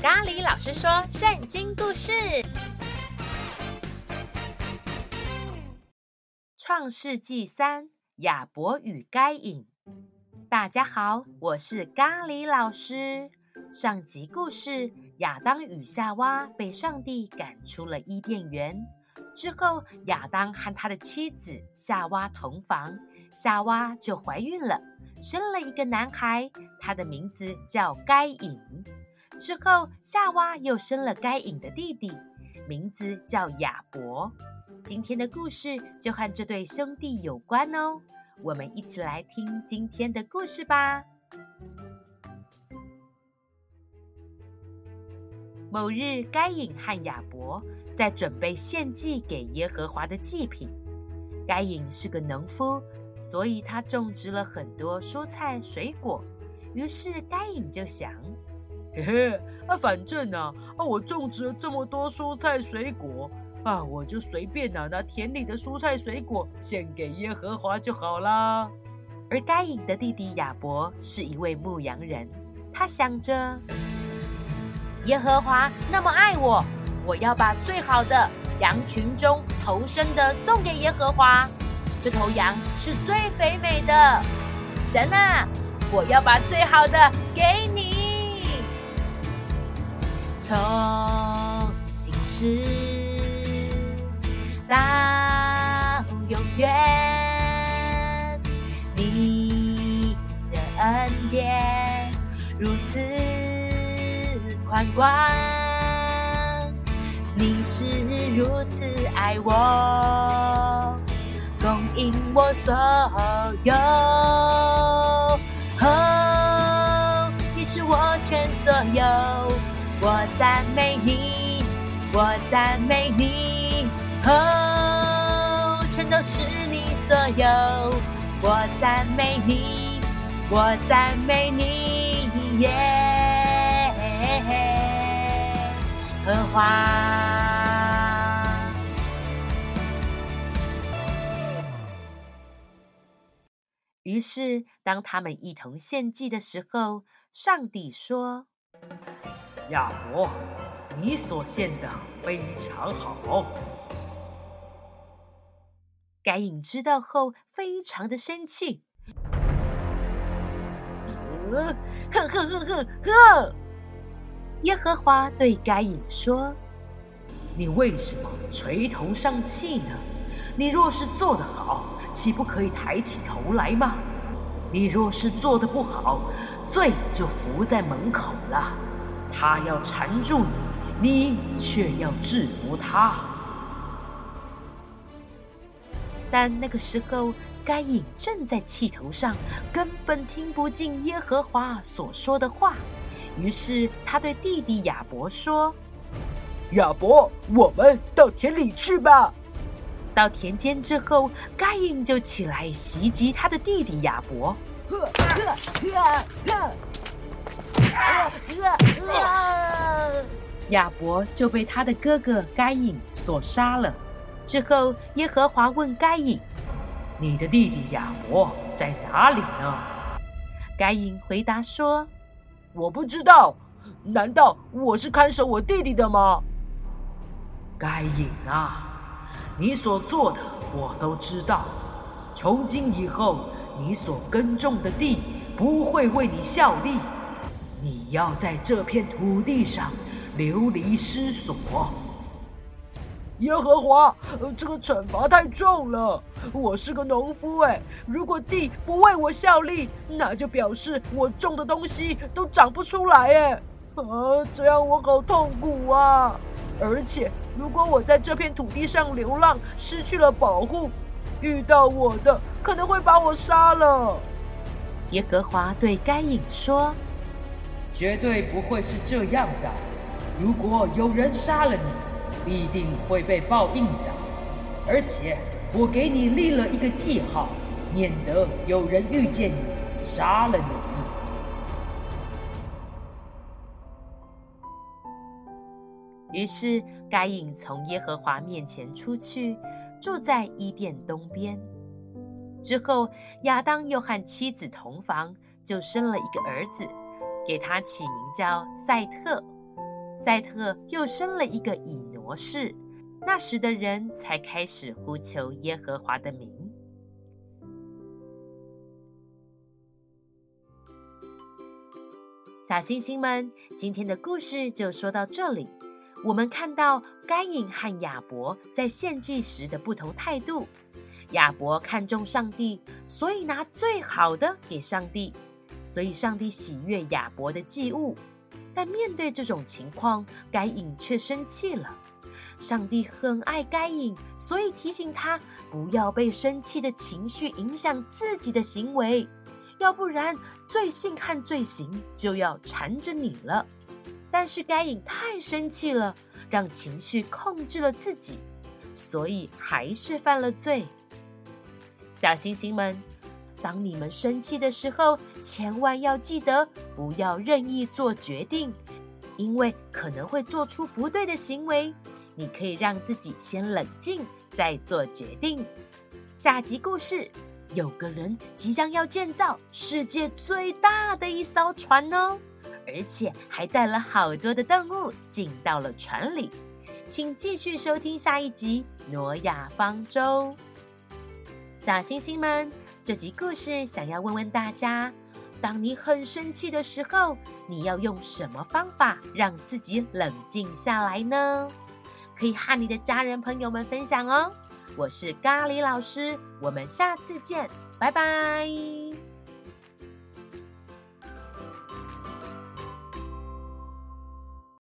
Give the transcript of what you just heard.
咖喱老师说圣经故事，《创世纪三》亚伯与该隐。大家好，我是咖喱老师。上集故事，亚当与夏娃被上帝赶出了伊甸园之后，亚当和他的妻子夏娃同房，夏娃就怀孕了，生了一个男孩，他的名字叫该隐。之后，夏娃又生了该隐的弟弟，名字叫亚伯。今天的故事就和这对兄弟有关哦。我们一起来听今天的故事吧。某日，该隐和亚伯在准备献祭给耶和华的祭品。该隐是个农夫，所以他种植了很多蔬菜水果。于是，该隐就想。嘿嘿，啊，反正啊，啊，我种植了这么多蔬菜水果，啊，我就随便拿拿田里的蔬菜水果献给耶和华就好啦。而该隐的弟弟亚伯是一位牧羊人，他想着，耶和华那么爱我，我要把最好的羊群中头生的送给耶和华。这头羊是最肥美的，神啊，我要把最好的给你。从今时到永远，你的恩典如此宽广，你是如此爱我，供应我所有。哦，你是我全所有。我赞美你，我赞美你，哦，全都是你所有。我赞美你，我赞美你，耶和华。于是，当他们一同献祭的时候，上帝说。亚伯，你所献的非常好。该隐知道后，非常的生气。哼哼哼哼哼！耶和华对该隐说：“你为什么垂头丧气呢？你若是做得好，岂不可以抬起头来吗？你若是做得不好，罪就伏在门口了。”他要缠住你，你却要制服他。但那个时候，该隐正在气头上，根本听不进耶和华所说的话。于是他对弟弟亚伯说：“亚伯，我们到田里去吧。”到田间之后，该隐就起来袭击他的弟弟亚伯。呵呵呵呵亚伯就被他的哥哥该隐所杀了。之后，耶和华问该隐：“你的弟弟亚伯在哪里呢？”该隐回答说：“我不知道。难道我是看守我弟弟的吗？”该隐啊，你所做的我都知道。从今以后，你所耕种的地不会为你效力。你要在这片土地上流离失所。耶和华，这个惩罚太重了。我是个农夫，哎，如果地不为我效力，那就表示我种的东西都长不出来，哎，啊，这样我好痛苦啊！而且，如果我在这片土地上流浪，失去了保护，遇到我的可能会把我杀了。耶和华对该隐说。绝对不会是这样的。如果有人杀了你，必定会被报应的。而且，我给你立了一个记号，免得有人遇见你，杀了你。于是，该隐从耶和华面前出去，住在伊甸东边。之后，亚当又和妻子同房，就生了一个儿子。给他起名叫赛特，赛特又生了一个以挪士，那时的人才开始呼求耶和华的名。小星星们，今天的故事就说到这里。我们看到该隐和亚伯在献祭时的不同态度。亚伯看重上帝，所以拿最好的给上帝，所以上帝喜悦亚伯的祭物。但面对这种情况，该隐却生气了。上帝很爱该隐，所以提醒他不要被生气的情绪影响自己的行为。要不然，罪性和罪行就要缠着你了。但是该隐太生气了，让情绪控制了自己，所以还是犯了罪。小星星们，当你们生气的时候，千万要记得不要任意做决定，因为可能会做出不对的行为。你可以让自己先冷静，再做决定。下集故事。有个人即将要建造世界最大的一艘船哦，而且还带了好多的动物进到了船里。请继续收听下一集《挪亚方舟》。小星星们，这集故事想要问问大家：当你很生气的时候，你要用什么方法让自己冷静下来呢？可以和你的家人朋友们分享哦。我是咖喱老师，我们下次见，拜拜。